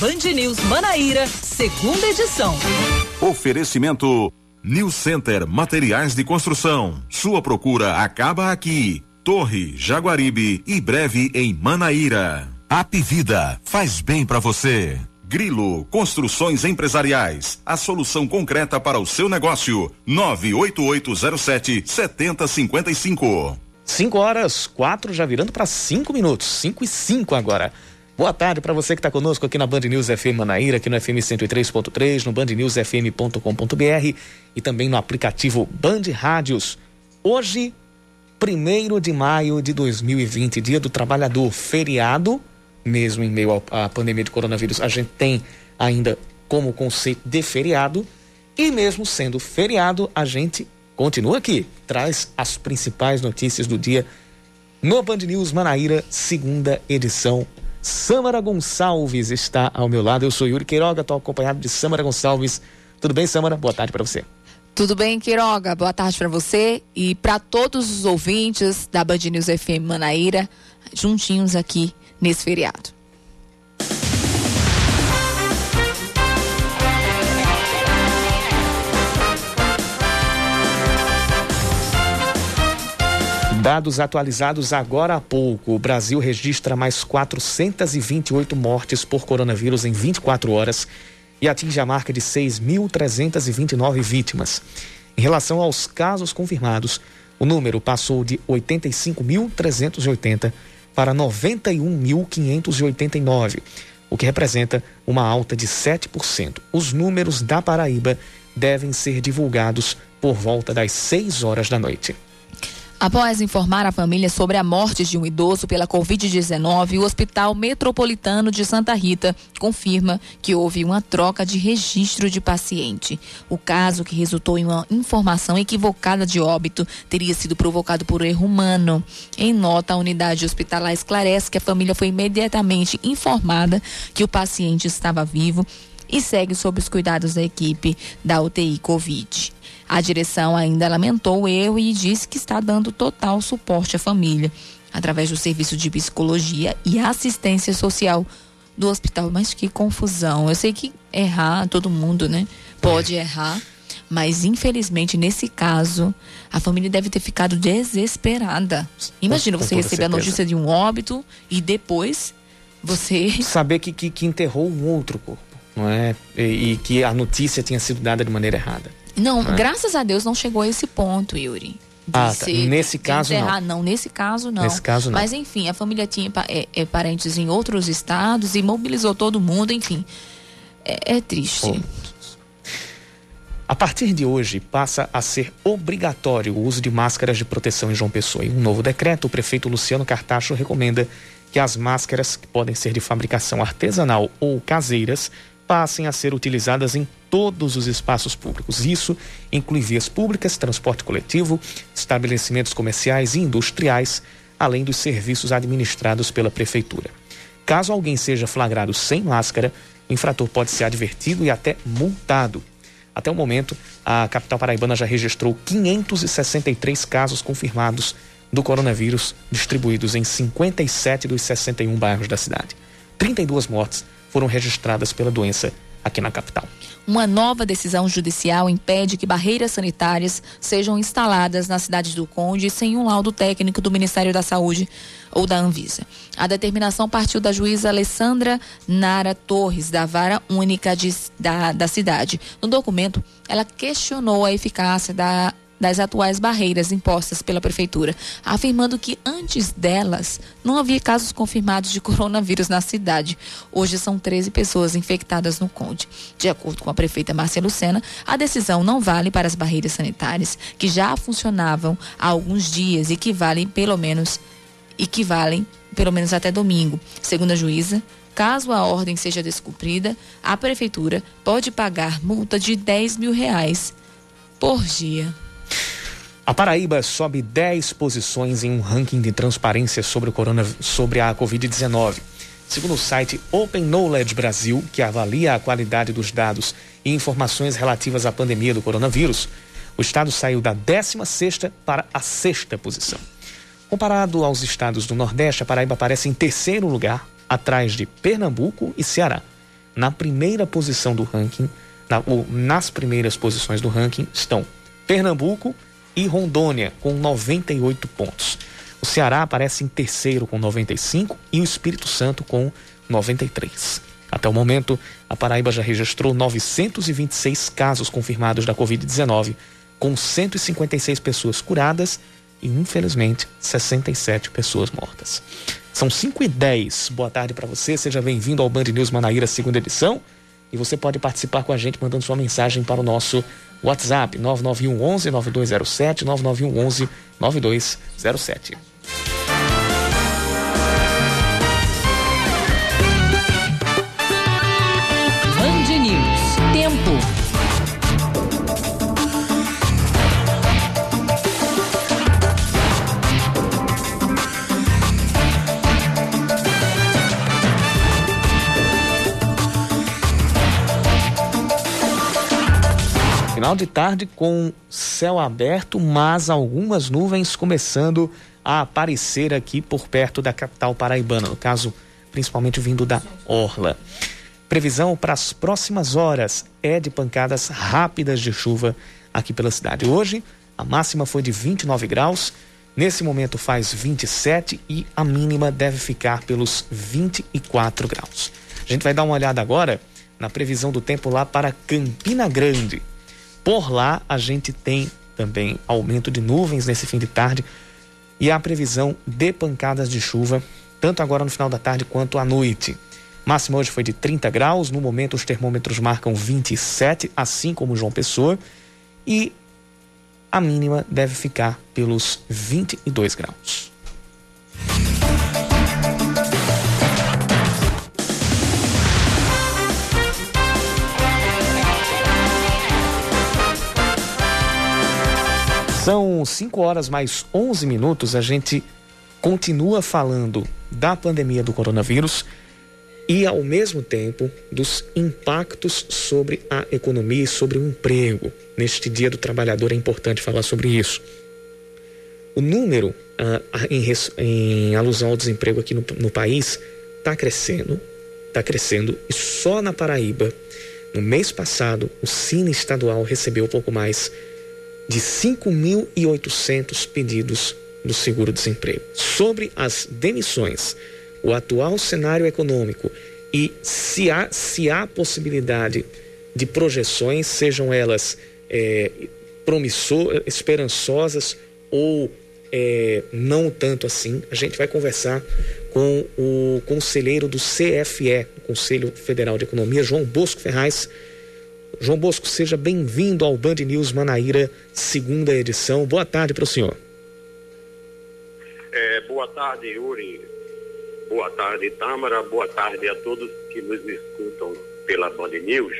Band News Manaíra, segunda edição. Oferecimento New Center Materiais de Construção. Sua procura acaba aqui. Torre, Jaguaribe e breve em Manaíra. Apivida faz bem para você. Grilo Construções Empresariais. A solução concreta para o seu negócio. 98807 7055. 5 horas, 4 já virando para 5 minutos. 5 e 5 agora. Boa tarde para você que está conosco aqui na Band News FM Manaíra, aqui no FM 103.3, no bandnewsfm.com.br e também no aplicativo Band Rádios. Hoje, 1 de maio de 2020, Dia do Trabalhador, feriado, mesmo em meio à pandemia de coronavírus, a gente tem ainda como conceito de feriado, e mesmo sendo feriado, a gente continua aqui, traz as principais notícias do dia no Band News Manaíra, segunda edição Samara Gonçalves está ao meu lado. Eu sou Yuri Queiroga, estou acompanhado de Samara Gonçalves. Tudo bem, Samara? Boa tarde para você. Tudo bem, Queiroga? Boa tarde para você e para todos os ouvintes da Band News FM Manaíra, juntinhos aqui nesse feriado. Dados atualizados agora há pouco. O Brasil registra mais 428 mortes por coronavírus em 24 horas e atinge a marca de 6.329 vítimas. Em relação aos casos confirmados, o número passou de 85.380 para 91.589, o que representa uma alta de 7%. Os números da Paraíba devem ser divulgados por volta das 6 horas da noite. Após informar a família sobre a morte de um idoso pela Covid-19, o Hospital Metropolitano de Santa Rita confirma que houve uma troca de registro de paciente. O caso, que resultou em uma informação equivocada de óbito, teria sido provocado por erro humano. Em nota, a unidade hospitalar esclarece que a família foi imediatamente informada que o paciente estava vivo e segue sob os cuidados da equipe da UTI Covid. A direção ainda lamentou o erro e disse que está dando total suporte à família, através do serviço de psicologia e assistência social do hospital. Mas que confusão. Eu sei que errar, todo mundo, né? Pode é. errar. Mas infelizmente, nesse caso, a família deve ter ficado desesperada. Imagina você receber a notícia de um óbito e depois você. Saber que, que, que enterrou um outro corpo, não é? E, e que a notícia tinha sido dada de maneira errada. Não, ah. graças a Deus não chegou a esse ponto, Yuri. Ah, tá. nesse caso enterrar. não. Não, nesse caso não. Nesse caso não. Mas enfim, a família tinha é, é, parentes em outros estados e mobilizou todo mundo, enfim. É, é triste. Oh. A partir de hoje, passa a ser obrigatório o uso de máscaras de proteção em João Pessoa. Em um novo decreto, o prefeito Luciano Cartacho recomenda que as máscaras, que podem ser de fabricação artesanal ou caseiras, passem a ser utilizadas em todos os espaços públicos. Isso inclui vias públicas, transporte coletivo, estabelecimentos comerciais e industriais, além dos serviços administrados pela prefeitura. Caso alguém seja flagrado sem máscara, o infrator pode ser advertido e até multado. Até o momento, a capital paraibana já registrou 563 casos confirmados do coronavírus, distribuídos em 57 dos 61 bairros da cidade. 32 mortes foram registradas pela doença aqui na capital. Uma nova decisão judicial impede que barreiras sanitárias sejam instaladas na cidade do Conde sem um laudo técnico do Ministério da Saúde ou da Anvisa. A determinação partiu da juíza Alessandra Nara Torres, da Vara Única de, da, da cidade. No documento, ela questionou a eficácia da das atuais barreiras impostas pela prefeitura, afirmando que antes delas não havia casos confirmados de coronavírus na cidade. Hoje são 13 pessoas infectadas no Conde. De acordo com a prefeita Márcia Lucena, a decisão não vale para as barreiras sanitárias que já funcionavam há alguns dias e que valem pelo menos e que valem pelo menos até domingo. Segundo a juíza, Caso a ordem seja descumprida, a prefeitura pode pagar multa de 10 mil reais por dia. A Paraíba sobe 10 posições em um ranking de transparência sobre, o corona, sobre a Covid-19. Segundo o site Open Knowledge Brasil, que avalia a qualidade dos dados e informações relativas à pandemia do coronavírus, o estado saiu da 16ª para a sexta posição. Comparado aos estados do Nordeste, a Paraíba aparece em terceiro lugar, atrás de Pernambuco e Ceará. na primeira posição do ranking, na, ou nas primeiras posições do ranking, estão Pernambuco e Rondônia, com 98 pontos. O Ceará aparece em terceiro com 95 e o Espírito Santo com 93. Até o momento, a Paraíba já registrou 926 casos confirmados da Covid-19, com 156 pessoas curadas e, infelizmente, 67 pessoas mortas. São 5 e 10. Boa tarde para você, seja bem-vindo ao Band News Manaíra, segunda edição. E você pode participar com a gente mandando sua mensagem para o nosso WhatsApp 9911 11 9207 9911 11 9207. Final de tarde com céu aberto, mas algumas nuvens começando a aparecer aqui por perto da capital paraibana, no caso, principalmente vindo da Orla. Previsão para as próximas horas é de pancadas rápidas de chuva aqui pela cidade. Hoje, a máxima foi de 29 graus, nesse momento faz 27 e a mínima deve ficar pelos 24 graus. A gente vai dar uma olhada agora na previsão do tempo lá para Campina Grande. Por lá, a gente tem também aumento de nuvens nesse fim de tarde e a previsão de pancadas de chuva, tanto agora no final da tarde quanto à noite. Máxima hoje foi de 30 graus, no momento os termômetros marcam 27, assim como João Pessoa, e a mínima deve ficar pelos 22 graus. São 5 horas mais 11 minutos. A gente continua falando da pandemia do coronavírus e, ao mesmo tempo, dos impactos sobre a economia e sobre o emprego. Neste Dia do Trabalhador é importante falar sobre isso. O número ah, em, em, alusão ao desemprego aqui no, no país está crescendo, está crescendo, e só na Paraíba, no mês passado, o Cine Estadual recebeu pouco mais de 5.800 pedidos do seguro-desemprego. Sobre as demissões, o atual cenário econômico e se há, se há possibilidade de projeções, sejam elas é, promissor, esperançosas ou é, não tanto assim, a gente vai conversar com o conselheiro do CFE, Conselho Federal de Economia, João Bosco Ferraz, João Bosco, seja bem-vindo ao Band News Manaíra, segunda edição. Boa tarde para o senhor. É, boa tarde, Yuri. Boa tarde, Tâmara. Boa tarde a todos que nos escutam pela Band News.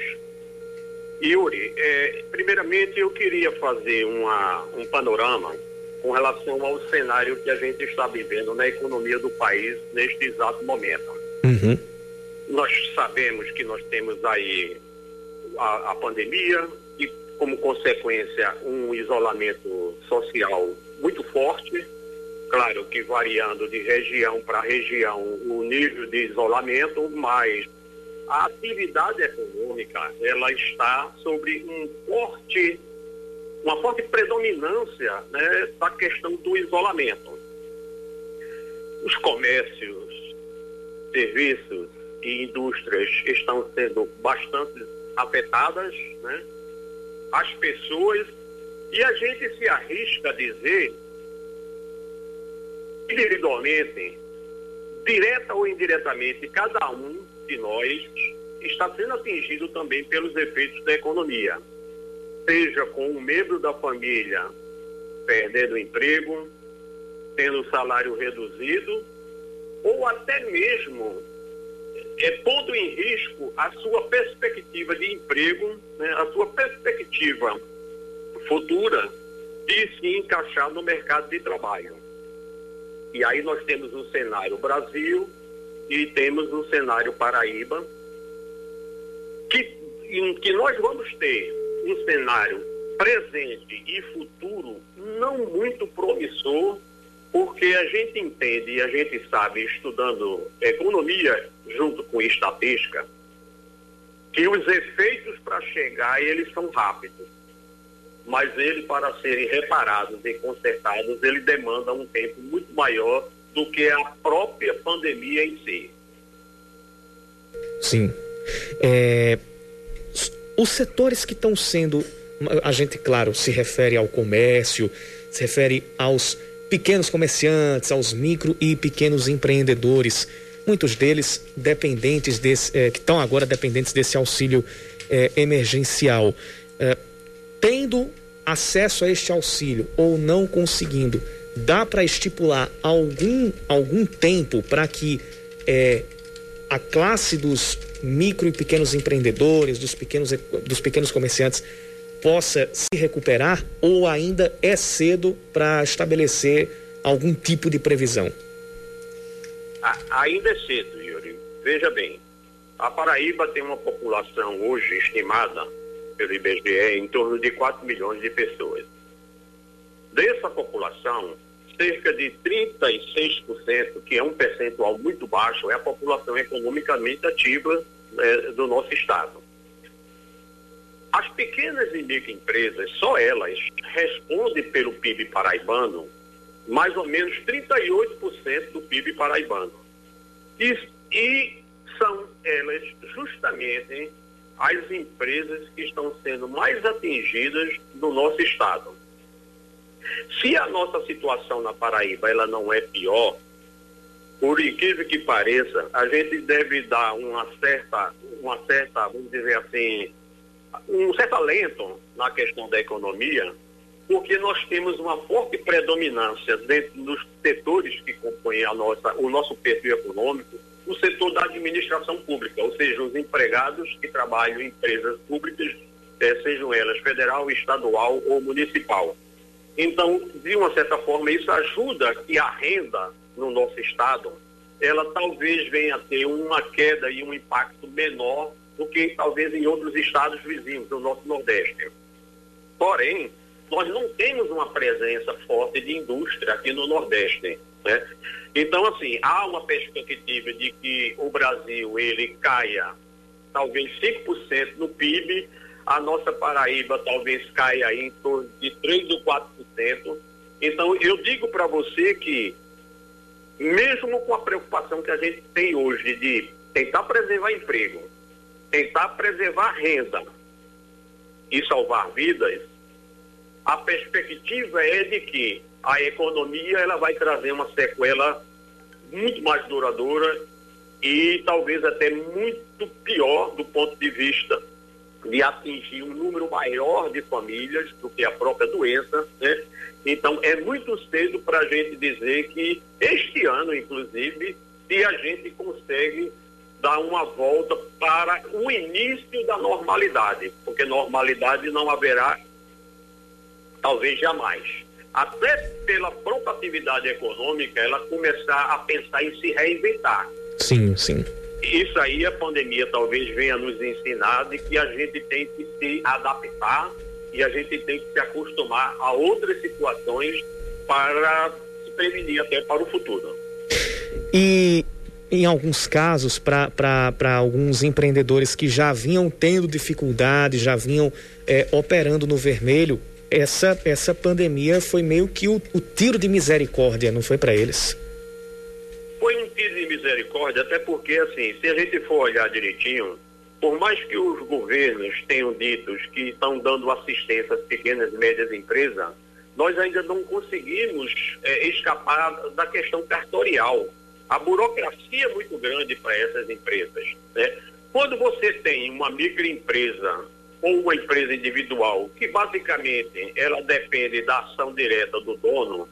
Yuri, é, primeiramente eu queria fazer uma, um panorama com relação ao cenário que a gente está vivendo na economia do país neste exato momento. Uhum. Nós sabemos que nós temos aí a, a pandemia e, como consequência, um isolamento social muito forte. Claro que variando de região para região o nível de isolamento, mas a atividade econômica ela está sobre um forte, uma forte predominância né, da questão do isolamento. Os comércios, serviços e indústrias estão sendo bastante afetadas, né? as pessoas, e a gente se arrisca a dizer, individualmente, direta ou indiretamente, cada um de nós está sendo atingido também pelos efeitos da economia, seja com um membro da família perdendo emprego, tendo o salário reduzido, ou até mesmo é, pondo em risco a sua perspectiva de emprego, né, a sua perspectiva futura de se encaixar no mercado de trabalho. E aí nós temos o cenário Brasil e temos o cenário Paraíba, que, em que nós vamos ter um cenário presente e futuro não muito promissor porque a gente entende e a gente sabe, estudando economia junto com estatística, que os efeitos para chegar, eles são rápidos. Mas ele, para serem reparados e consertados, ele demanda um tempo muito maior do que a própria pandemia em si. Sim. É, os setores que estão sendo, a gente, claro, se refere ao comércio, se refere aos pequenos comerciantes, aos micro e pequenos empreendedores, muitos deles dependentes desse, é, que estão agora dependentes desse auxílio é, emergencial. É, tendo acesso a este auxílio ou não conseguindo, dá para estipular algum, algum tempo para que a classe dos micro e pequenos empreendedores, dos pequenos, dos pequenos comerciantes, possa se recuperar ou ainda é cedo para estabelecer algum tipo de previsão? ainda é cedo, Yuri. Veja bem, a Paraíba tem uma população hoje estimada pelo IBGE em torno de 4 milhões de pessoas. Dessa população, cerca de 36%, que é um percentual muito baixo, é a população economicamente ativa é, do nosso estado. As pequenas e microempresas, só elas, respondem pelo PIB paraibano mais ou menos 38% do PIB paraibano. E, e são elas justamente as empresas que estão sendo mais atingidas no nosso estado. Se a nossa situação na Paraíba ela não é pior, por incrível que pareça, a gente deve dar uma certa, uma certa, vamos dizer assim, um certo alento na questão da economia, porque nós temos uma forte predominância dentro dos setores que compõem a nossa, o nosso perfil econômico, o setor da administração pública, ou seja, os empregados que trabalham em empresas públicas, eh, sejam elas federal, estadual ou municipal. Então, de uma certa forma, isso ajuda que a renda no nosso estado, ela talvez venha a ter uma queda e um impacto menor do que talvez em outros estados vizinhos do nosso Nordeste. Porém, nós não temos uma presença forte de indústria aqui no Nordeste. Né? Então, assim, há uma perspectiva de que o Brasil ele caia talvez 5% no PIB a nossa Paraíba talvez caia em torno de 3 ou 4%. Então, eu digo para você que, mesmo com a preocupação que a gente tem hoje de tentar preservar emprego, tentar preservar renda e salvar vidas, a perspectiva é de que a economia ela vai trazer uma sequela muito mais duradoura e talvez até muito pior do ponto de vista de atingir um número maior de famílias do que a própria doença, né? Então é muito cedo para a gente dizer que este ano, inclusive, se a gente consegue dar uma volta para o início da normalidade, porque normalidade não haverá, talvez jamais. Até pela própria atividade econômica, ela começar a pensar em se reinventar. Sim, sim. Isso aí a pandemia talvez venha nos ensinar de que a gente tem que se adaptar e a gente tem que se acostumar a outras situações para se prevenir até para o futuro. E em alguns casos, para alguns empreendedores que já vinham tendo dificuldade, já vinham é, operando no vermelho, essa, essa pandemia foi meio que o, o tiro de misericórdia, não foi para eles? Foi um tiro de misericórdia, até porque, assim, se a gente for olhar direitinho, por mais que os governos tenham dito que estão dando assistência às pequenas e médias empresas, nós ainda não conseguimos é, escapar da questão cartorial. A burocracia é muito grande para essas empresas. Né? Quando você tem uma microempresa ou uma empresa individual, que basicamente ela depende da ação direta do dono,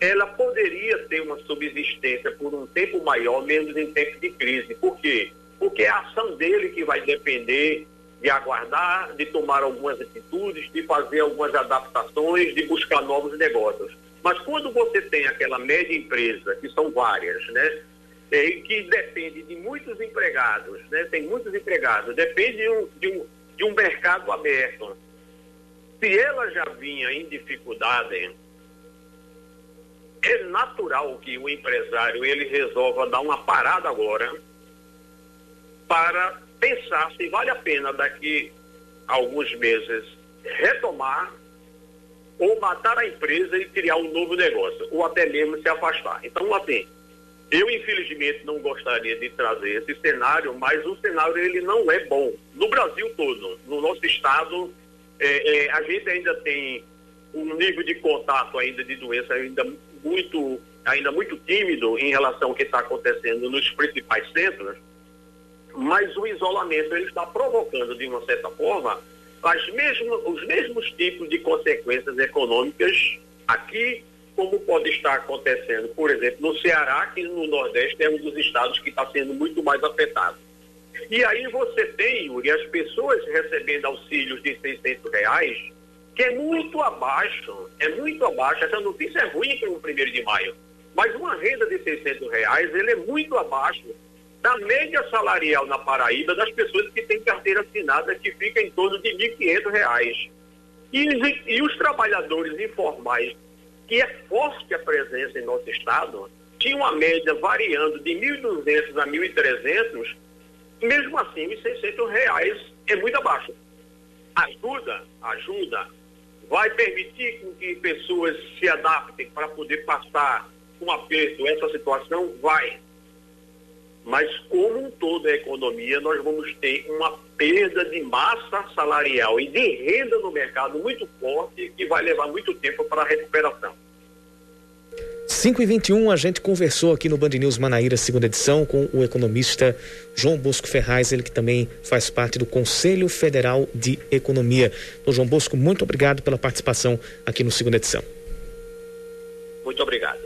ela poderia ter uma subsistência por um tempo maior, menos em tempo de crise. Por quê? Porque é a ação dele que vai depender de aguardar, de tomar algumas atitudes, de fazer algumas adaptações, de buscar novos negócios. Mas quando você tem aquela média empresa, que são várias, né? É, que depende de muitos empregados, né? Tem muitos empregados, depende de um, de um, de um mercado aberto. Se ela já vinha em dificuldade, é natural que o empresário ele resolva dar uma parada agora para pensar se vale a pena daqui a alguns meses retomar ou matar a empresa e criar um novo negócio, ou até mesmo se afastar. Então, assim, eu infelizmente não gostaria de trazer esse cenário, mas o cenário ele não é bom. No Brasil todo, no nosso estado, é, é, a gente ainda tem um nível de contato ainda de doença ainda muito, ainda muito tímido em relação ao que está acontecendo nos principais centros, mas o isolamento ele está provocando de uma certa forma as mesmas, os mesmos tipos de consequências econômicas aqui, como pode estar acontecendo, por exemplo, no Ceará, que no Nordeste é um dos estados que está sendo muito mais afetado. E aí você tem, Yuri, as pessoas recebendo auxílios de 600 reais, que é muito abaixo, é muito abaixo, essa notícia é ruim para o primeiro de maio, mas uma renda de 600 reais, ele é muito abaixo da média salarial na Paraíba das pessoas que têm carteira assinada, que fica em torno de R$ 1.500. E, e os trabalhadores informais, que é forte a presença em nosso estado, tinham uma média variando de 1.200 a 1.300, mesmo assim, os 600 reais é muito abaixo. Ajuda, ajuda, vai permitir que pessoas se adaptem para poder passar um aperto, essa situação? Vai mas como um todo a economia, nós vamos ter uma perda de massa salarial e de renda no mercado muito forte que vai levar muito tempo para a recuperação. 5 e 21 a gente conversou aqui no Band News Manaíra, segunda edição, com o economista João Bosco Ferraz, ele que também faz parte do Conselho Federal de Economia. Então, João Bosco, muito obrigado pela participação aqui no segunda edição. Muito obrigado.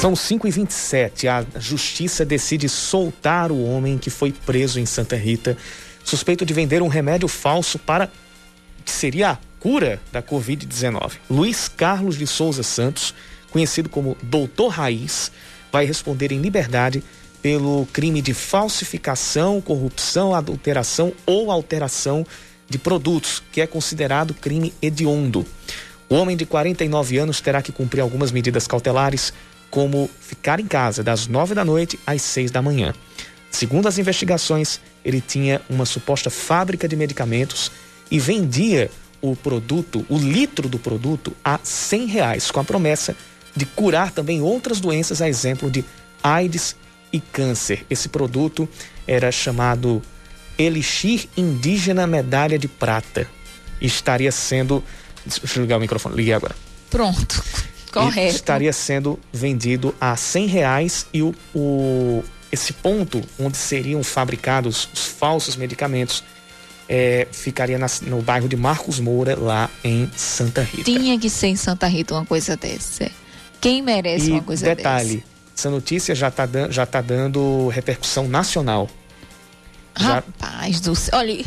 São 5 e 27 A justiça decide soltar o homem que foi preso em Santa Rita, suspeito de vender um remédio falso para que seria a cura da Covid-19. Luiz Carlos de Souza Santos, conhecido como Doutor Raiz, vai responder em liberdade pelo crime de falsificação, corrupção, adulteração ou alteração de produtos, que é considerado crime hediondo. O homem de 49 anos terá que cumprir algumas medidas cautelares como ficar em casa das nove da noite às seis da manhã. Segundo as investigações, ele tinha uma suposta fábrica de medicamentos e vendia o produto, o litro do produto, a cem reais, com a promessa de curar também outras doenças, a exemplo de AIDS e câncer. Esse produto era chamado Elixir Indígena Medalha de Prata. Estaria sendo. Deixa eu ligar o microfone, liguei agora. Pronto. Correto. estaria sendo vendido a cem reais e o, o, esse ponto onde seriam fabricados os falsos medicamentos é, ficaria na, no bairro de Marcos Moura, lá em Santa Rita. Tinha que ser em Santa Rita uma coisa dessa. Quem merece e uma coisa detalhe, dessa? essa notícia já está já tá dando repercussão nacional. Rapaz do céu. Olha,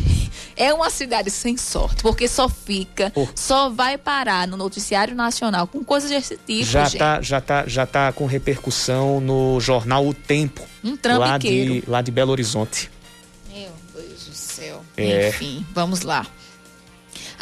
é uma cidade sem sorte, porque só fica, Por... só vai parar no noticiário nacional com coisas desse tipo. Já gente. tá, já tá, já tá com repercussão no jornal O Tempo, um lá de lá de Belo Horizonte. Meu Deus do céu. É. Enfim, vamos lá.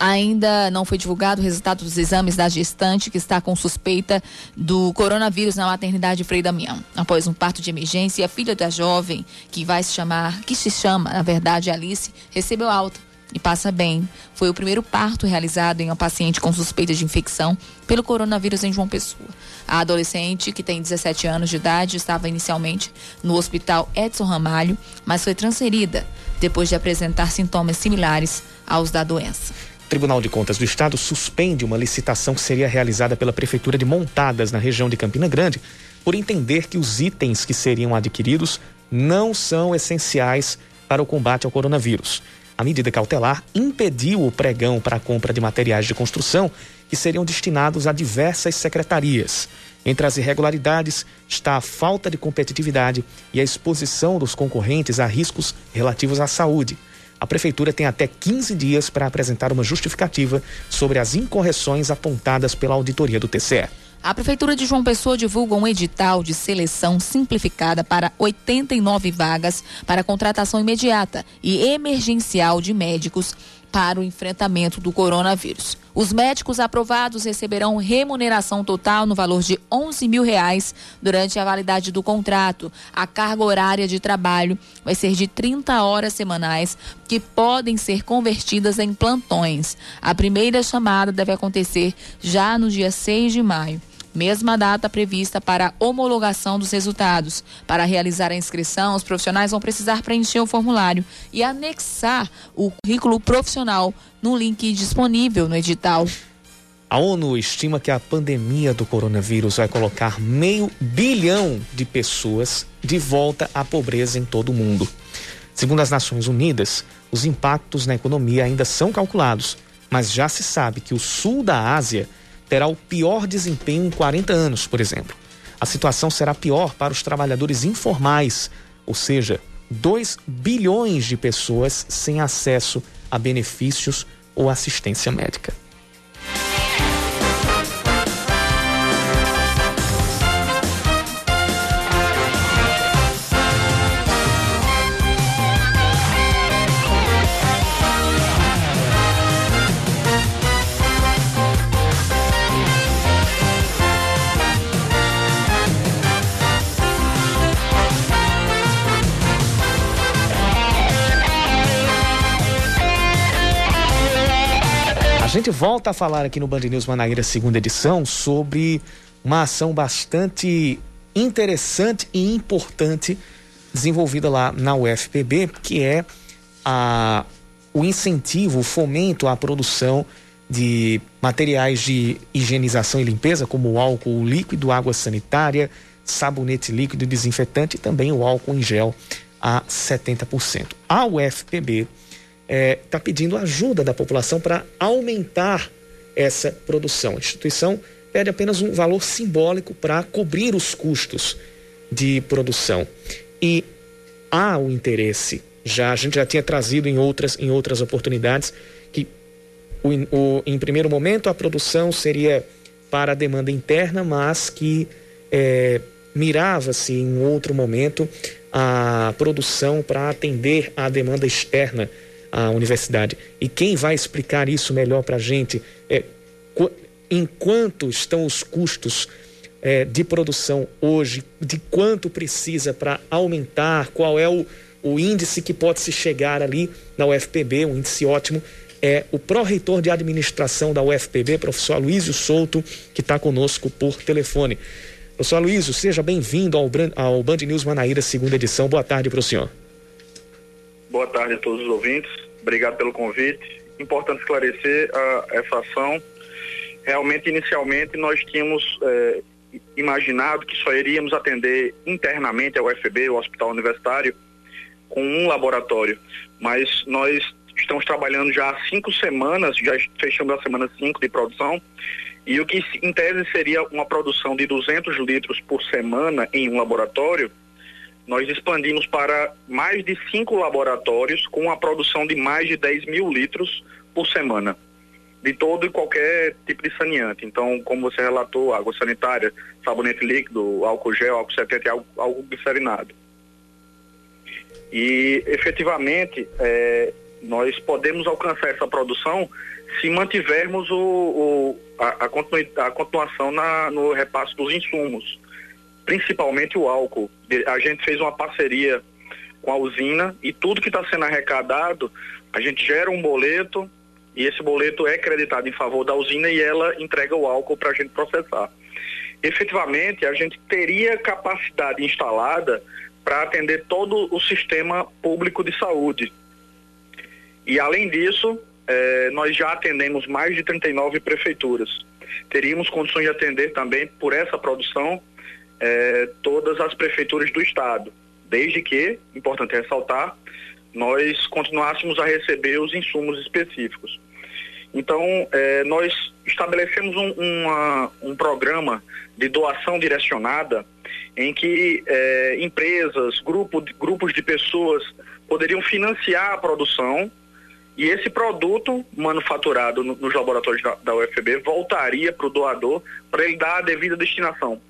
Ainda não foi divulgado o resultado dos exames da gestante que está com suspeita do coronavírus na maternidade Frei Damião. Após um parto de emergência, a filha da jovem, que vai se chamar, que se chama, na verdade, Alice, recebeu alta e passa bem. Foi o primeiro parto realizado em uma paciente com suspeita de infecção pelo coronavírus em João Pessoa. A adolescente, que tem 17 anos de idade, estava inicialmente no hospital Edson Ramalho, mas foi transferida depois de apresentar sintomas similares aos da doença. Tribunal de Contas do Estado suspende uma licitação que seria realizada pela Prefeitura de Montadas, na região de Campina Grande, por entender que os itens que seriam adquiridos não são essenciais para o combate ao coronavírus. A medida cautelar impediu o pregão para a compra de materiais de construção que seriam destinados a diversas secretarias. Entre as irregularidades está a falta de competitividade e a exposição dos concorrentes a riscos relativos à saúde. A Prefeitura tem até 15 dias para apresentar uma justificativa sobre as incorreções apontadas pela auditoria do TCE. A Prefeitura de João Pessoa divulga um edital de seleção simplificada para 89 vagas para contratação imediata e emergencial de médicos para o enfrentamento do coronavírus. Os médicos aprovados receberão remuneração total no valor de 11 mil reais durante a validade do contrato. A carga horária de trabalho vai ser de 30 horas semanais, que podem ser convertidas em plantões. A primeira chamada deve acontecer já no dia 6 de maio mesma data prevista para a homologação dos resultados. Para realizar a inscrição, os profissionais vão precisar preencher o formulário e anexar o currículo profissional no link disponível no edital. A ONU estima que a pandemia do coronavírus vai colocar meio bilhão de pessoas de volta à pobreza em todo o mundo. Segundo as Nações Unidas, os impactos na economia ainda são calculados, mas já se sabe que o sul da Ásia terá o pior desempenho em 40 anos, por exemplo. A situação será pior para os trabalhadores informais, ou seja, 2 bilhões de pessoas sem acesso a benefícios ou assistência médica. Gente volta a falar aqui no Band News Manaíra, segunda edição, sobre uma ação bastante interessante e importante desenvolvida lá na UFPB, que é a, o incentivo, o fomento à produção de materiais de higienização e limpeza, como álcool líquido, água sanitária, sabonete líquido desinfetante e também o álcool em gel a 70%. A UFPB está é, tá pedindo ajuda da população para aumentar essa produção. A instituição pede apenas um valor simbólico para cobrir os custos de produção. E há o interesse, já a gente já tinha trazido em outras, em outras oportunidades, que o, o, em primeiro momento a produção seria para a demanda interna, mas que é, mirava-se em outro momento a produção para atender à demanda externa a universidade. E quem vai explicar isso melhor para a gente é em quanto estão os custos é, de produção hoje, de quanto precisa para aumentar, qual é o, o índice que pode se chegar ali na UFPB, um índice ótimo, é o pró-reitor de administração da UFPB, professor Aloysio Souto, que está conosco por telefone. Professor Aloysio, seja bem-vindo ao, ao Band News Manaíra, segunda edição. Boa tarde para o senhor. Boa tarde a todos os ouvintes. Obrigado pelo convite. Importante esclarecer a, essa ação. Realmente, inicialmente, nós tínhamos é, imaginado que só iríamos atender internamente a UFB, o Hospital Universitário, com um laboratório. Mas nós estamos trabalhando já há cinco semanas, já fechamos a semana cinco de produção, e o que em tese seria uma produção de 200 litros por semana em um laboratório, nós expandimos para mais de cinco laboratórios com a produção de mais de 10 mil litros por semana, de todo e qualquer tipo de saneante. Então, como você relatou, água sanitária, sabonete líquido, álcool gel, álcool 70 e álcool glicerinado. E, efetivamente, é, nós podemos alcançar essa produção se mantivermos o, o a, a, a, continuação na, no repasse dos insumos principalmente o álcool. A gente fez uma parceria com a usina e tudo que está sendo arrecadado, a gente gera um boleto e esse boleto é creditado em favor da usina e ela entrega o álcool para a gente processar. Efetivamente, a gente teria capacidade instalada para atender todo o sistema público de saúde. E além disso, eh, nós já atendemos mais de 39 prefeituras. Teríamos condições de atender também por essa produção é, todas as prefeituras do estado, desde que, importante ressaltar, nós continuássemos a receber os insumos específicos. Então, é, nós estabelecemos um, uma, um programa de doação direcionada em que é, empresas, grupo, grupos de pessoas poderiam financiar a produção e esse produto manufaturado no, nos laboratórios da, da UFB voltaria para o doador para ele dar a devida destinação.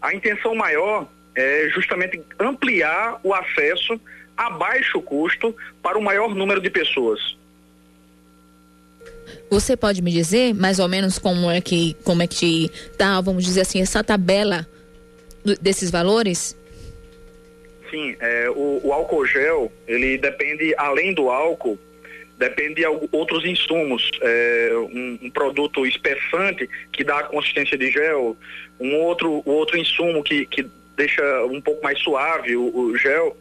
A intenção maior é justamente ampliar o acesso a baixo custo para o maior número de pessoas. Você pode me dizer mais ou menos como é que como é que tá, vamos dizer assim, essa tabela desses valores? Sim, é, o, o álcool gel, ele depende, além do álcool, depende de outros insumos. É, um, um, produto espessante que dá a consistência de gel, um outro, outro insumo que, que deixa um pouco mais suave o, o gel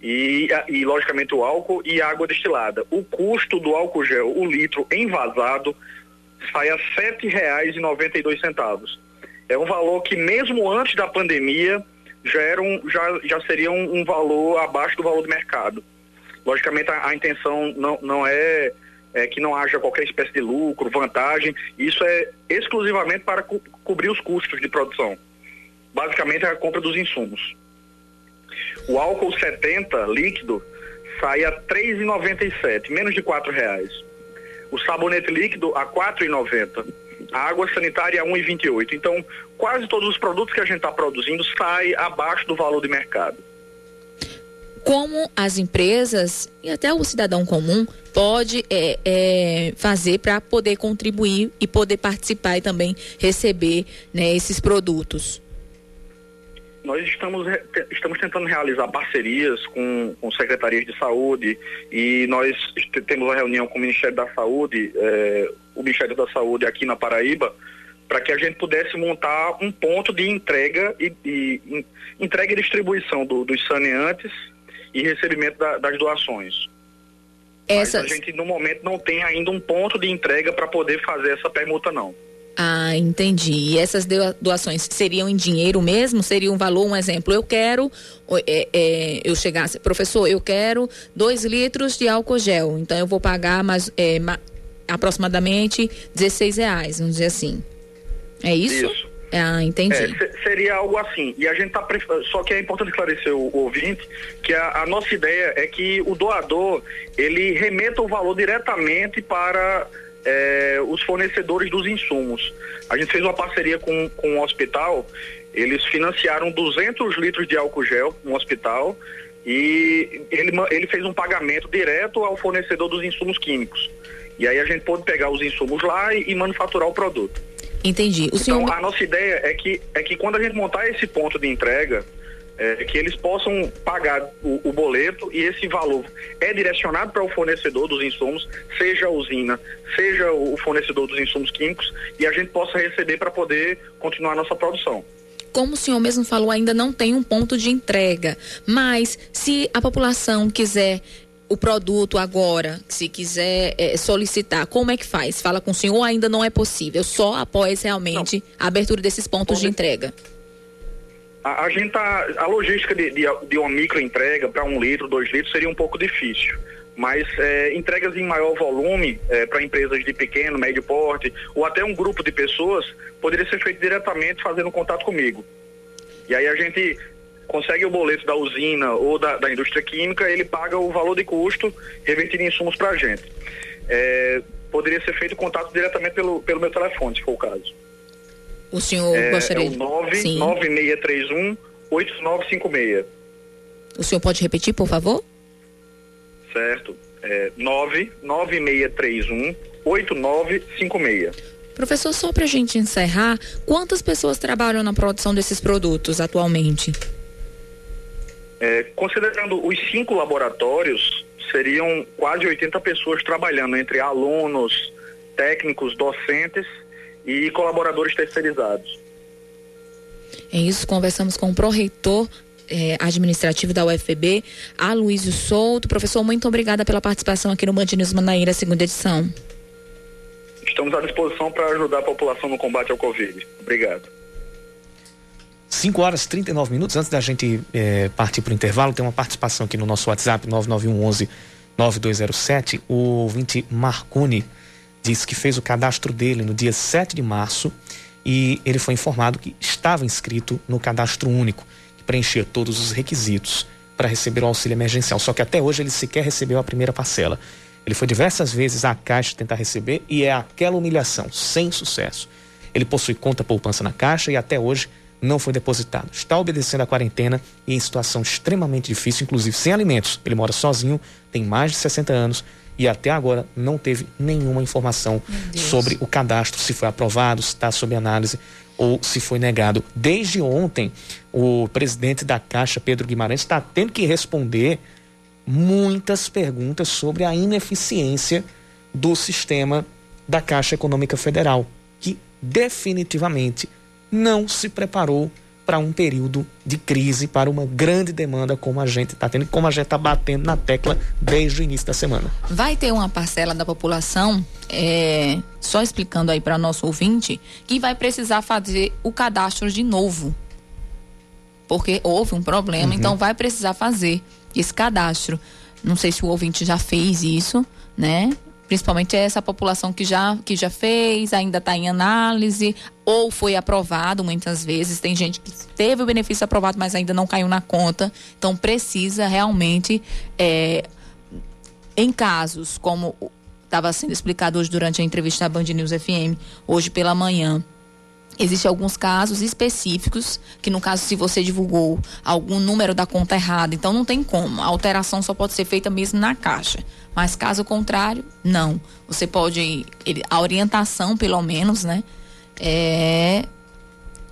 e, e, logicamente, o álcool e água destilada. O custo do álcool gel, o litro envasado, sai a R$ 7,92. É um valor que, mesmo antes da pandemia, já, era um, já, já seria um, um valor abaixo do valor do mercado. Logicamente, a, a intenção não, não é, é, que não haja qualquer espécie de lucro, vantagem. Isso é exclusivamente para co cobrir os custos de produção. Basicamente, é a compra dos insumos. O álcool 70 líquido sai a R$ 3,97, menos de R$ reais. O sabonete líquido a R$ 4,90. A água sanitária a R$ 1,28. Então, quase todos os produtos que a gente está produzindo saem abaixo do valor de mercado. Como as empresas e até o cidadão comum pode é, é, fazer para poder contribuir e poder participar e também receber né, esses produtos? nós estamos, estamos tentando realizar parcerias com, com secretarias de saúde e nós temos uma reunião com o Ministério da Saúde, é, o Ministério da Saúde aqui na Paraíba, para que a gente pudesse montar um ponto de entrega e, e entrega e distribuição do, dos saneantes e recebimento da, das doações. Essas... Mas a gente no momento não tem ainda um ponto de entrega para poder fazer essa permuta não. Ah, entendi. E essas doações seriam em dinheiro mesmo? Seria um valor, um exemplo? Eu quero, é, é, eu chegasse, professor, eu quero dois litros de álcool gel. Então eu vou pagar mais, é, ma, aproximadamente 16 reais, vamos dizer assim. É isso? Isso. Ah, entendi. É, seria algo assim. E a gente tá. Só que é importante esclarecer o, o ouvinte que a, a, nossa ideia é que o doador ele remeta o valor diretamente para é, os fornecedores dos insumos. A gente fez uma parceria com, com um hospital, eles financiaram 200 litros de álcool gel no hospital e ele, ele fez um pagamento direto ao fornecedor dos insumos químicos. E aí a gente pôde pegar os insumos lá e, e manufaturar o produto. Entendi. O então, senhor... a nossa ideia é que, é que quando a gente montar esse ponto de entrega, é, que eles possam pagar o, o, boleto e esse valor é direcionado para o fornecedor dos insumos, seja a usina, seja o fornecedor dos insumos químicos, e a gente possa receber para poder continuar a nossa produção como o senhor mesmo falou, ainda não tem um ponto de entrega. Mas se a população quiser o produto agora, se quiser é, solicitar, como é que faz? Fala com o senhor, ainda não é possível, só após realmente não. a abertura desses pontos de entrega. A, a gente tá, a logística de, de, de uma micro entrega para um litro, dois litros seria um pouco difícil mas é, entregas em maior volume é, para empresas de pequeno, médio porte ou até um grupo de pessoas poderia ser feito diretamente fazendo contato comigo. E aí a gente consegue o boleto da usina ou da, da indústria química, ele paga o valor de custo revertido em insumos para a gente. É, poderia ser feito contato diretamente pelo, pelo meu telefone, se for o caso. O senhor é, gostaria de... É o 99631 8956. O senhor pode repetir, por favor? Certo. É 99631 8956. Professor, só para a gente encerrar, quantas pessoas trabalham na produção desses produtos atualmente? É, considerando os cinco laboratórios, seriam quase 80 pessoas trabalhando, entre alunos, técnicos, docentes e colaboradores terceirizados. É isso, conversamos com o pró-reitor é, administrativo da UFB, Aloysio Souto. Professor, muito obrigada pela participação aqui no Band News Manaíra, segunda edição. Estamos à disposição para ajudar a população no combate ao Covid. Obrigado. 5 horas e 39 minutos. Antes da gente é, partir para o intervalo, tem uma participação aqui no nosso WhatsApp, 9911 9207. O ouvinte Marconi disse que fez o cadastro dele no dia 7 de março e ele foi informado que estava inscrito no cadastro único, que preenchia todos os requisitos para receber o auxílio emergencial. Só que até hoje ele sequer recebeu a primeira parcela. Ele foi diversas vezes à Caixa tentar receber e é aquela humilhação, sem sucesso. Ele possui conta poupança na Caixa e até hoje não foi depositado. Está obedecendo a quarentena e em situação extremamente difícil, inclusive sem alimentos. Ele mora sozinho, tem mais de 60 anos e até agora não teve nenhuma informação sobre o cadastro, se foi aprovado, se está sob análise ou se foi negado. Desde ontem, o presidente da Caixa, Pedro Guimarães, está tendo que responder muitas perguntas sobre a ineficiência do sistema da Caixa Econômica Federal, que definitivamente não se preparou para um período de crise, para uma grande demanda como a gente está tendo, como a gente está batendo na tecla desde o início da semana. Vai ter uma parcela da população, é, só explicando aí para nosso ouvinte, que vai precisar fazer o cadastro de novo. Porque houve um problema, uhum. então vai precisar fazer esse cadastro. Não sei se o ouvinte já fez isso, né? Principalmente essa população que já, que já fez, ainda está em análise, ou foi aprovado muitas vezes. Tem gente que teve o benefício aprovado, mas ainda não caiu na conta. Então precisa realmente, é, em casos como estava sendo explicado hoje durante a entrevista da Band News FM, hoje pela manhã, Existem alguns casos específicos, que no caso, se você divulgou algum número da conta errada, então não tem como. A alteração só pode ser feita mesmo na caixa. Mas caso contrário, não. Você pode. A orientação, pelo menos, né? É,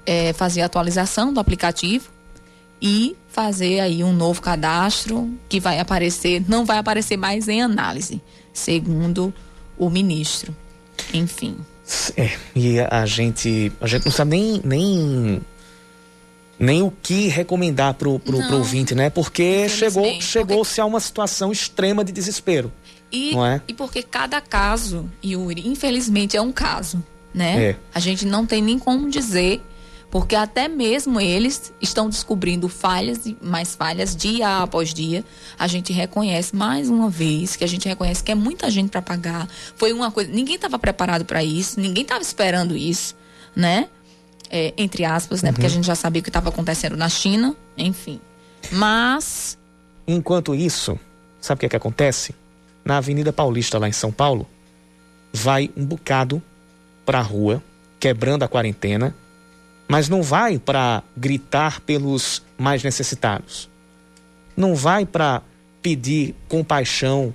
é fazer a atualização do aplicativo e fazer aí um novo cadastro que vai aparecer, não vai aparecer mais em análise, segundo o ministro. Enfim. É, e a gente, a gente não sabe nem, nem, nem o que recomendar pro, pro, pro ouvinte, né? Porque chegou, chegou-se porque... a uma situação extrema de desespero. E, não é? e porque cada caso, Yuri, infelizmente é um caso, né? É. A gente não tem nem como dizer porque até mesmo eles estão descobrindo falhas e mais falhas dia após dia. A gente reconhece mais uma vez que a gente reconhece que é muita gente para pagar. Foi uma coisa, ninguém estava preparado para isso, ninguém estava esperando isso, né? É, entre aspas, né? Uhum. Porque a gente já sabia o que estava acontecendo na China, enfim. Mas enquanto isso, sabe o que é que acontece? Na Avenida Paulista lá em São Paulo, vai um bocado para a rua, quebrando a quarentena mas não vai para gritar pelos mais necessitados. Não vai para pedir compaixão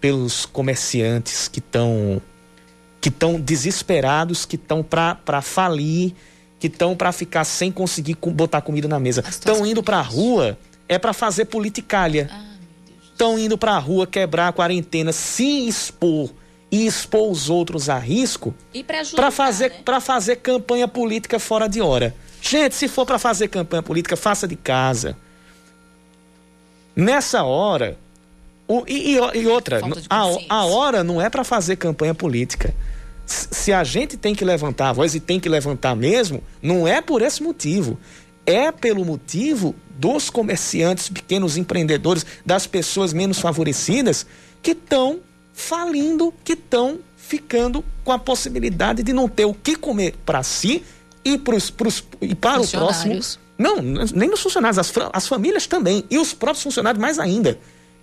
pelos comerciantes que estão que estão desesperados, que estão para falir, que estão para ficar sem conseguir botar comida na mesa. Estão indo para a rua é para fazer politicalha. Estão ah, indo para a rua quebrar a quarentena, se expor e expor os outros a risco para fazer, né? fazer campanha política fora de hora. Gente, se for para fazer campanha política, faça de casa. Nessa hora, o, e, e, outra, a, a hora não é para fazer campanha política. Se a gente tem que levantar a voz e tem que levantar mesmo, não é por esse motivo. É pelo motivo dos comerciantes, pequenos empreendedores, das pessoas menos favorecidas que estão falindo, que estão ficando com a possibilidade de não ter o que comer para si e, pros, pros, e para o próximo. Não, nem os funcionários, as, as famílias também. E os próprios funcionários mais ainda.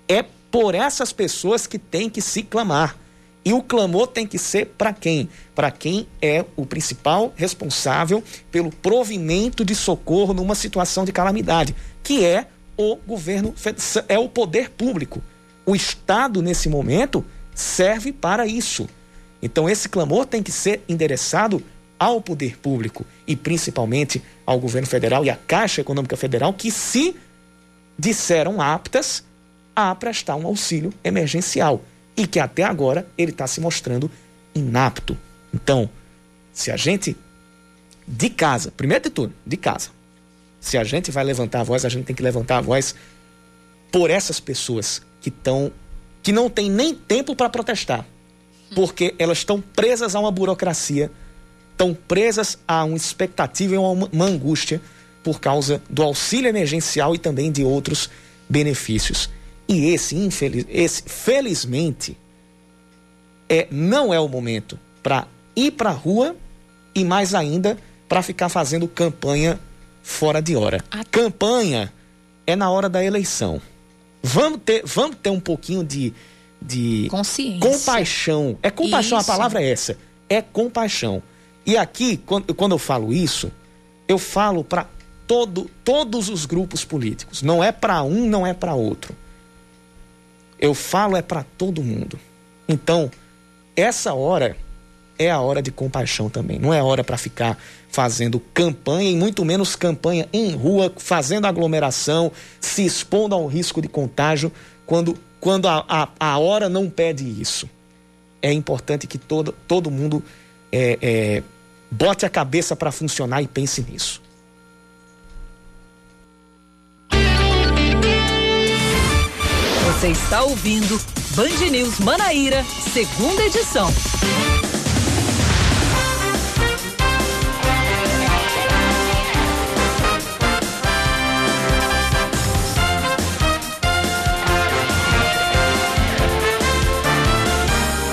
É por essas pessoas que tem que se clamar. E o clamor tem que ser para quem? Para quem é o principal responsável pelo provimento de socorro numa situação de calamidade, que é o governo, é o poder público. O Estado, nesse momento, serve para isso. Então, esse clamor tem que ser endereçado ao poder público e principalmente ao governo federal e à Caixa Econômica Federal, que se disseram aptas a prestar um auxílio emergencial e que até agora ele está se mostrando inapto. Então, se a gente de casa, primeiro de tudo, de casa, se a gente vai levantar a voz, a gente tem que levantar a voz por essas pessoas que estão que não têm nem tempo para protestar, porque elas estão presas a uma burocracia, estão presas a uma expectativa e uma, uma angústia por causa do auxílio emergencial e também de outros benefícios. E esse, infeliz, esse felizmente, é não é o momento para ir para a rua e mais ainda para ficar fazendo campanha fora de hora. A campanha é na hora da eleição. Vamos ter, vamos ter um pouquinho de, de consciência. Compaixão. É compaixão, isso. a palavra é essa. É compaixão. E aqui, quando, quando eu falo isso, eu falo para todo, todos os grupos políticos. Não é para um, não é para outro. Eu falo é para todo mundo. Então, essa hora é a hora de compaixão também. Não é hora para ficar fazendo campanha, e muito menos campanha em rua, fazendo aglomeração, se expondo ao risco de contágio, quando, quando a, a, a hora não pede isso. É importante que todo, todo mundo é, é, bote a cabeça para funcionar e pense nisso. Você está ouvindo Band News Manaíra, segunda edição.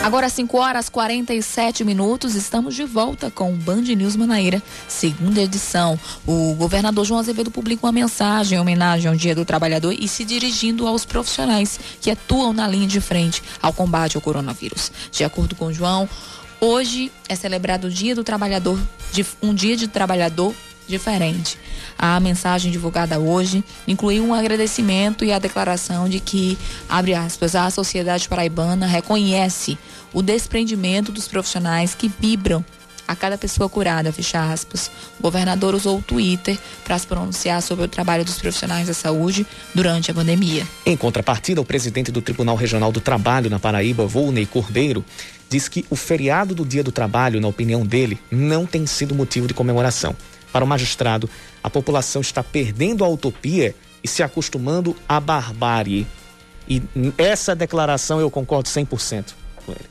Agora 5 horas 47 minutos, estamos de volta com o Band News Manaíra, segunda edição. O governador João Azevedo publica uma mensagem em homenagem ao Dia do Trabalhador e se dirigindo aos profissionais que atuam na linha de frente ao combate ao coronavírus. De acordo com João, hoje é celebrado o Dia do Trabalhador, um dia de trabalhador diferente. A mensagem divulgada hoje incluiu um agradecimento e a declaração de que, abre aspas, a sociedade paraibana reconhece o desprendimento dos profissionais que vibram a cada pessoa curada, fecha aspas. O governador usou o Twitter para se pronunciar sobre o trabalho dos profissionais da saúde durante a pandemia. Em contrapartida, o presidente do Tribunal Regional do Trabalho na Paraíba, Volney Cordeiro, diz que o feriado do Dia do Trabalho, na opinião dele, não tem sido motivo de comemoração. Para o magistrado, a população está perdendo a utopia e se acostumando à barbárie. E essa declaração eu concordo 100% com ele.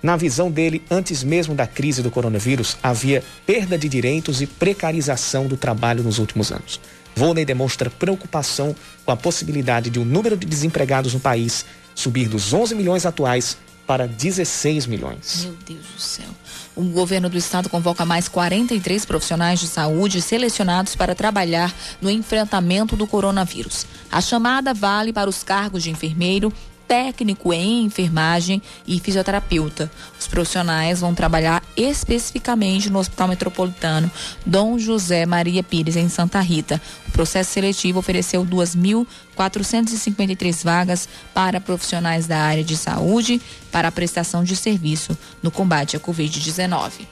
Na visão dele, antes mesmo da crise do coronavírus, havia perda de direitos e precarização do trabalho nos últimos anos. Volney demonstra preocupação com a possibilidade de o um número de desempregados no país subir dos 11 milhões atuais para 16 milhões. Meu Deus do céu. O governo do estado convoca mais 43 profissionais de saúde selecionados para trabalhar no enfrentamento do coronavírus. A chamada vale para os cargos de enfermeiro, técnico em enfermagem e fisioterapeuta. Os profissionais vão trabalhar especificamente no Hospital Metropolitano Dom José Maria Pires, em Santa Rita. O processo seletivo ofereceu 2.453 vagas para profissionais da área de saúde para a prestação de serviço no combate à Covid-19.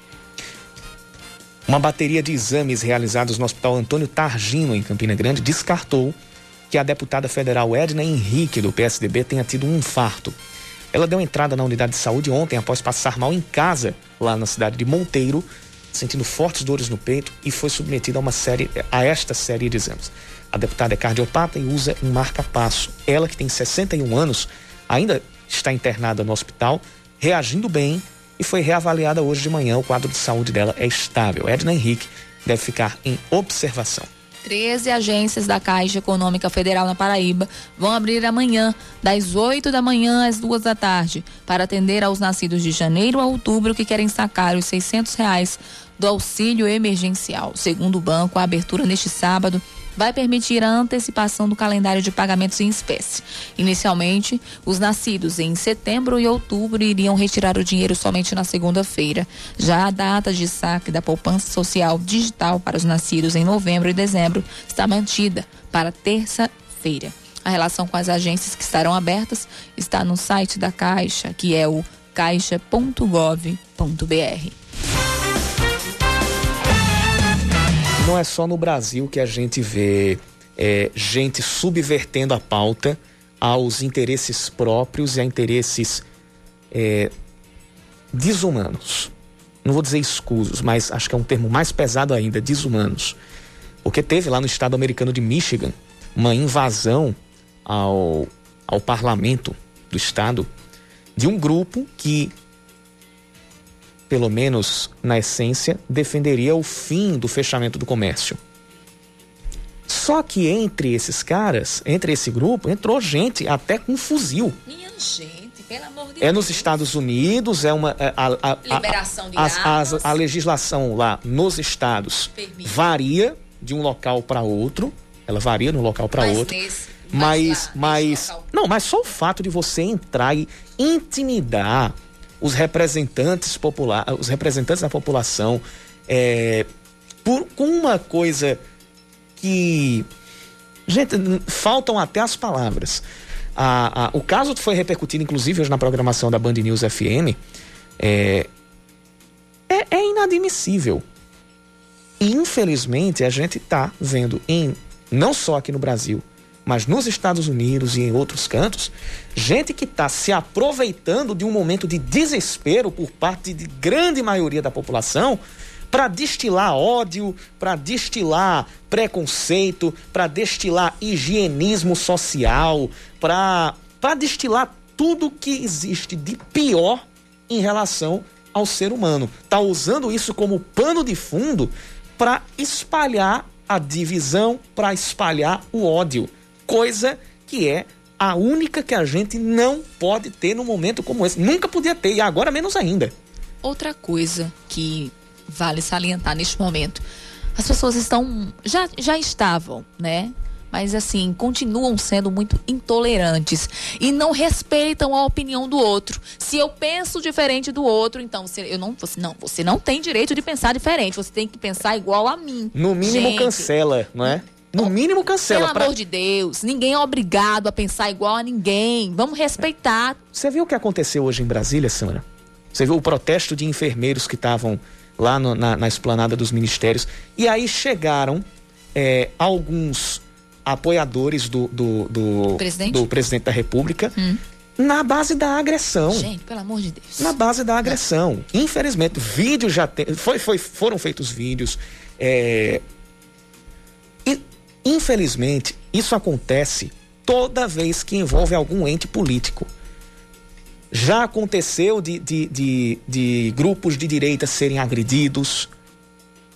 Uma bateria de exames realizados no Hospital Antônio Targino, em Campina Grande, descartou que a deputada federal Edna Henrique, do PSDB, tenha tido um infarto. Ela deu entrada na unidade de saúde ontem após passar mal em casa, lá na cidade de Monteiro, sentindo fortes dores no peito e foi submetida a uma série a esta série de exames. A deputada é cardiopata e usa um marca-passo. Ela, que tem 61 anos, ainda está internada no hospital, reagindo bem e foi reavaliada hoje de manhã. O quadro de saúde dela é estável. Edna Henrique deve ficar em observação. 13 agências da Caixa Econômica Federal na Paraíba vão abrir amanhã, das 8 da manhã às 2 da tarde, para atender aos nascidos de janeiro a outubro que querem sacar os 600 reais do auxílio emergencial. Segundo o banco, a abertura neste sábado vai permitir a antecipação do calendário de pagamentos em espécie. Inicialmente, os nascidos em setembro e outubro iriam retirar o dinheiro somente na segunda-feira. Já a data de saque da poupança social digital para os nascidos em novembro e dezembro está mantida para terça-feira. A relação com as agências que estarão abertas está no site da Caixa, que é o caixa.gov.br. Não é só no Brasil que a gente vê é, gente subvertendo a pauta aos interesses próprios e a interesses é, desumanos. Não vou dizer escusos, mas acho que é um termo mais pesado ainda, desumanos. Porque teve lá no estado americano de Michigan uma invasão ao, ao parlamento do estado de um grupo que pelo menos na essência, defenderia o fim do fechamento do comércio. Só que entre esses caras, entre esse grupo, entrou gente até com fuzil. Minha gente, é nos Estados Unidos, é uma. É, a, a, a, Liberação de a, a, legislação lá nos estados Permite. varia de um local para outro. Ela varia de um local para outro. Nesse, mas, mas, mas não, mas só o fato de você entrar e intimidar os representantes popular, os representantes da população, é, por, com uma coisa que. Gente, faltam até as palavras. A, a, o caso foi repercutido, inclusive, hoje na programação da Band News FM. É, é, é inadmissível. E, infelizmente, a gente está vendo, em, não só aqui no Brasil, mas nos Estados Unidos e em outros cantos, gente que está se aproveitando de um momento de desespero por parte de grande maioria da população para destilar ódio, para destilar preconceito, para destilar higienismo social, para destilar tudo que existe de pior em relação ao ser humano. Está usando isso como pano de fundo para espalhar a divisão, para espalhar o ódio, coisa que é a única que a gente não pode ter num momento como esse. Nunca podia ter e agora menos ainda. Outra coisa que vale salientar neste momento. As pessoas estão já já estavam, né? Mas assim, continuam sendo muito intolerantes e não respeitam a opinião do outro. Se eu penso diferente do outro, então você, eu não, você não, você não tem direito de pensar diferente. Você tem que pensar igual a mim. No mínimo Gente, cancela, não é? No mínimo cancela. Pelo pra... amor de Deus, ninguém é obrigado a pensar igual a ninguém. Vamos respeitar. Você viu o que aconteceu hoje em Brasília, Sandra? Você viu o protesto de enfermeiros que estavam lá no, na, na esplanada dos ministérios. E aí chegaram é, alguns apoiadores do, do, do, presidente? do presidente da República. Hum. Na base da agressão. Gente, pelo amor de Deus. Na base da agressão. Não. Infelizmente, vídeos já tem, foi, foi, foram feitos vídeos. É, infelizmente, isso acontece toda vez que envolve algum ente político. Já aconteceu de, de, de, de grupos de direita serem agredidos,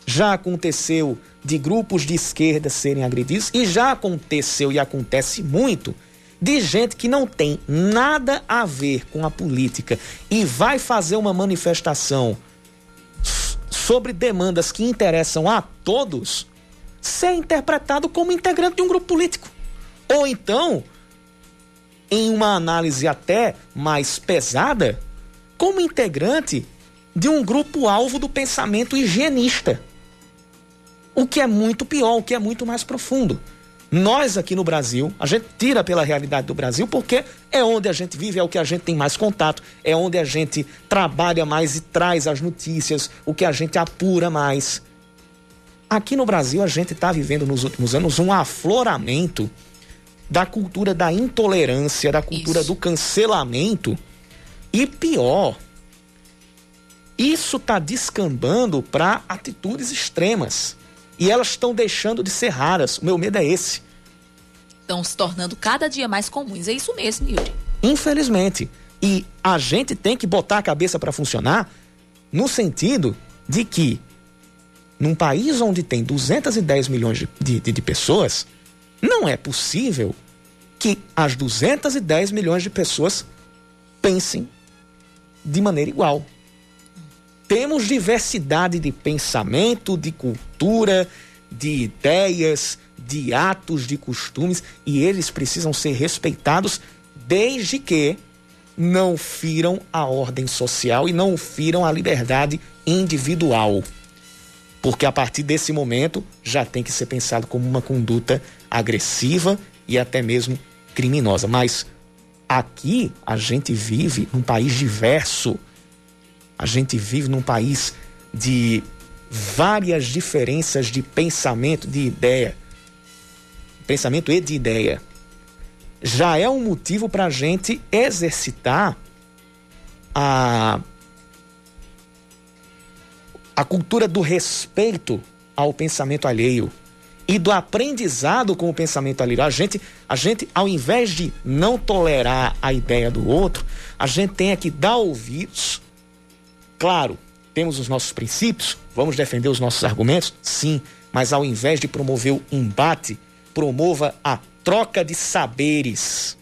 já aconteceu de grupos de esquerda serem agredidos e já aconteceu e acontece muito de gente que não tem nada a ver com a política e vai fazer uma manifestação sobre demandas que interessam a todos ser interpretado como integrante de um grupo político. Ou então em uma análise até mais pesada, como integrante de um grupo-alvo do pensamento higienista. O que é muito pior, o que é muito mais profundo. Nós aqui no Brasil, a gente tira pela realidade do Brasil porque é onde a gente vive, é o que a gente tem mais contato, é onde a gente trabalha mais e traz as notícias, o que a gente apura mais. Aqui no Brasil, a gente está vivendo nos últimos anos um afloramento da cultura da intolerância, da cultura isso. do cancelamento. E pior, isso está descambando para atitudes extremas. E elas estão deixando de ser raras. O meu medo é esse. Estão se tornando cada dia mais comuns. É isso mesmo, Yuri. Infelizmente. E a gente tem que botar a cabeça para funcionar no sentido de que, num país onde tem 210 milhões de, de, de pessoas, não é possível que as 210 milhões de pessoas pensem de maneira igual. Temos diversidade de pensamento, de cultura, de ideias, de atos, de costumes e eles precisam ser respeitados desde que não firam a ordem social e não firam a liberdade individual. Porque a partir desse momento já tem que ser pensado como uma conduta agressiva e até mesmo criminosa. Mas aqui a gente vive num país diverso. A gente vive num país de várias diferenças de pensamento, de ideia. Pensamento e de ideia. Já é um motivo para a gente exercitar a, a cultura do respeito ao pensamento alheio e do aprendizado com o pensamento alheio. A gente, a gente, ao invés de não tolerar a ideia do outro, a gente tem que dar ouvidos. Claro, temos os nossos princípios, vamos defender os nossos argumentos, sim, mas ao invés de promover o embate, promova a troca de saberes.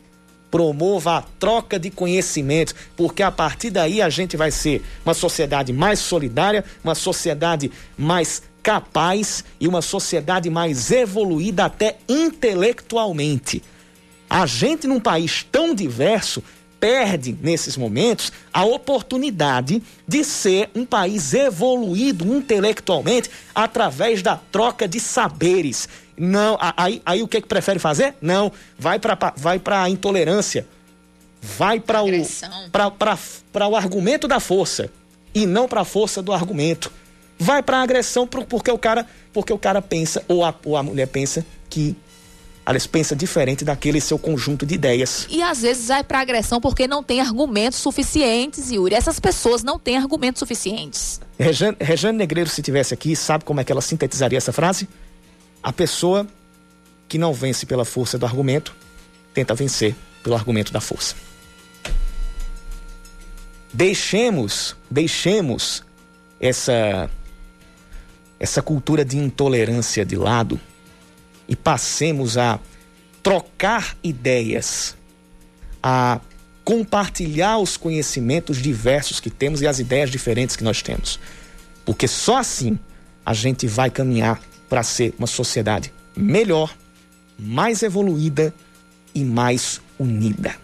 Promova a troca de conhecimentos, porque a partir daí a gente vai ser uma sociedade mais solidária, uma sociedade mais capaz e uma sociedade mais evoluída até intelectualmente. A gente, num país tão diverso, perde, nesses momentos, a oportunidade de ser um país evoluído intelectualmente através da troca de saberes. Não, aí, aí o que, que prefere fazer? Não, vai para vai a intolerância, vai para o, para o argumento da força e não para a força do argumento. Vai para a agressão porque o cara, porque o cara pensa ou a, ou a mulher pensa que Aliás, pensa diferente daquele seu conjunto de ideias. E às vezes vai para agressão porque não tem argumentos suficientes, Yuri. Essas pessoas não têm argumentos suficientes. Rejane, Rejane Negreiro, se tivesse aqui, sabe como é que ela sintetizaria essa frase? A pessoa que não vence pela força do argumento, tenta vencer pelo argumento da força. Deixemos, deixemos essa essa cultura de intolerância de lado e passemos a trocar ideias, a compartilhar os conhecimentos diversos que temos e as ideias diferentes que nós temos. Porque só assim a gente vai caminhar para ser uma sociedade melhor, mais evoluída e mais unida.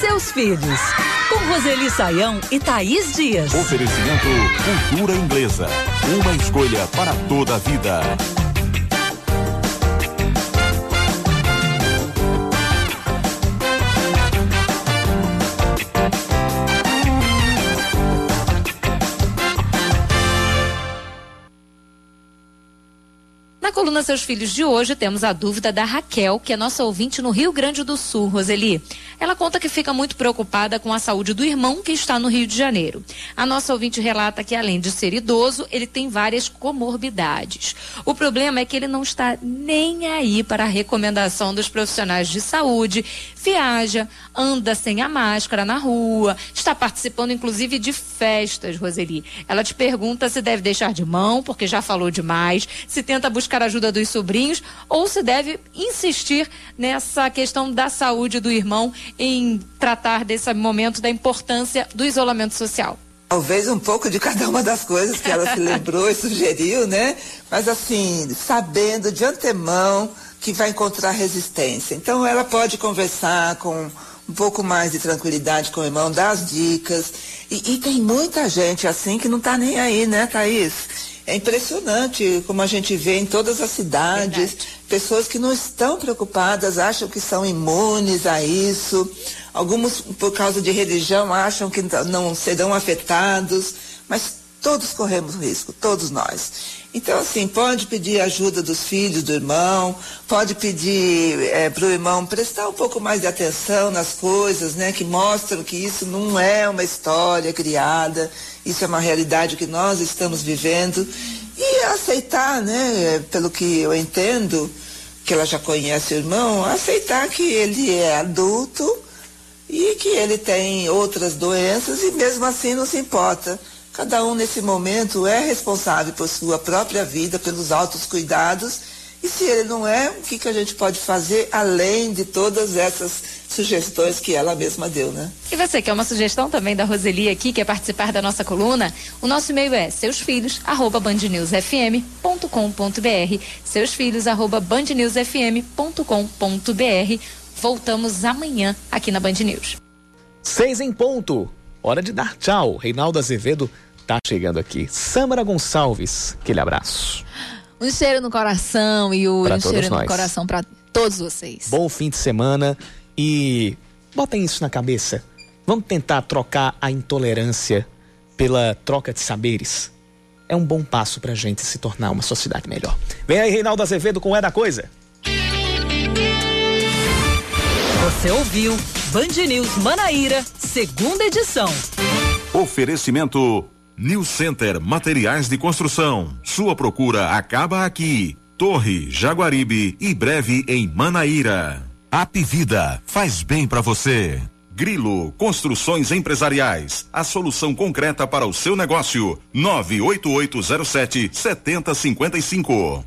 Seus filhos Roseli Saião e Thaís Dias. Oferecimento Cultura Inglesa. Uma escolha para toda a vida. Na coluna Seus Filhos de hoje, temos a dúvida da Raquel, que é nossa ouvinte no Rio Grande do Sul, Roseli. Ela conta que fica muito preocupada com a saúde do irmão que está no Rio de Janeiro. A nossa ouvinte relata que, além de ser idoso, ele tem várias comorbidades. O problema é que ele não está nem aí para a recomendação dos profissionais de saúde, viaja, anda sem a máscara na rua, está participando inclusive de festas, Roseli. Ela te pergunta se deve deixar de mão, porque já falou demais, se tenta buscar buscar ajuda dos sobrinhos ou se deve insistir nessa questão da saúde do irmão em tratar desse momento da importância do isolamento social? Talvez um pouco de cada uma das coisas que ela se lembrou e sugeriu, né? Mas assim, sabendo de antemão que vai encontrar resistência. Então ela pode conversar com um pouco mais de tranquilidade com o irmão, dar as dicas. E, e tem muita gente assim que não está nem aí, né, Thaís? É impressionante como a gente vê em todas as cidades, Verdade. pessoas que não estão preocupadas, acham que são imunes a isso. Alguns, por causa de religião, acham que não serão afetados, mas todos corremos risco, todos nós. Então, assim, pode pedir ajuda dos filhos, do irmão, pode pedir é, eh, para o irmão prestar um pouco mais de atenção nas coisas, né, que mostram que isso não é uma história criada, isso é uma realidade que nós estamos vivendo. E aceitar, né, pelo que eu entendo, que ela já conhece o irmão, aceitar que ele é adulto e que ele tem outras doenças e mesmo assim não se importa Cada um nesse momento é responsável por sua própria vida, pelos altos cuidados. E se ele não é, o que, que a gente pode fazer além de todas essas sugestões que ela mesma deu, né? E você quer uma sugestão também da Roseli aqui, quer participar da nossa coluna? O nosso e-mail é seusfilhos@bandnewsfm.com.br, seusfilhos@bandnewsfm.com.br. Voltamos amanhã aqui na Band News. Seis em ponto. Hora de dar tchau. Reinaldo Azevedo tá chegando aqui. Samara Gonçalves, aquele abraço. Um cheiro no coração e o um cheiro nós. no coração para todos vocês. Bom fim de semana e botem isso na cabeça. Vamos tentar trocar a intolerância pela troca de saberes. É um bom passo pra gente se tornar uma sociedade melhor. Vem aí, Reinaldo Azevedo com É da Coisa. Você ouviu Band News Manaíra, segunda edição. Oferecimento New Center Materiais de Construção. Sua procura acaba aqui. Torre, Jaguaribe e breve em Manaíra. Apivida faz bem para você. Grilo Construções Empresariais. A solução concreta para o seu negócio. 98807 7055.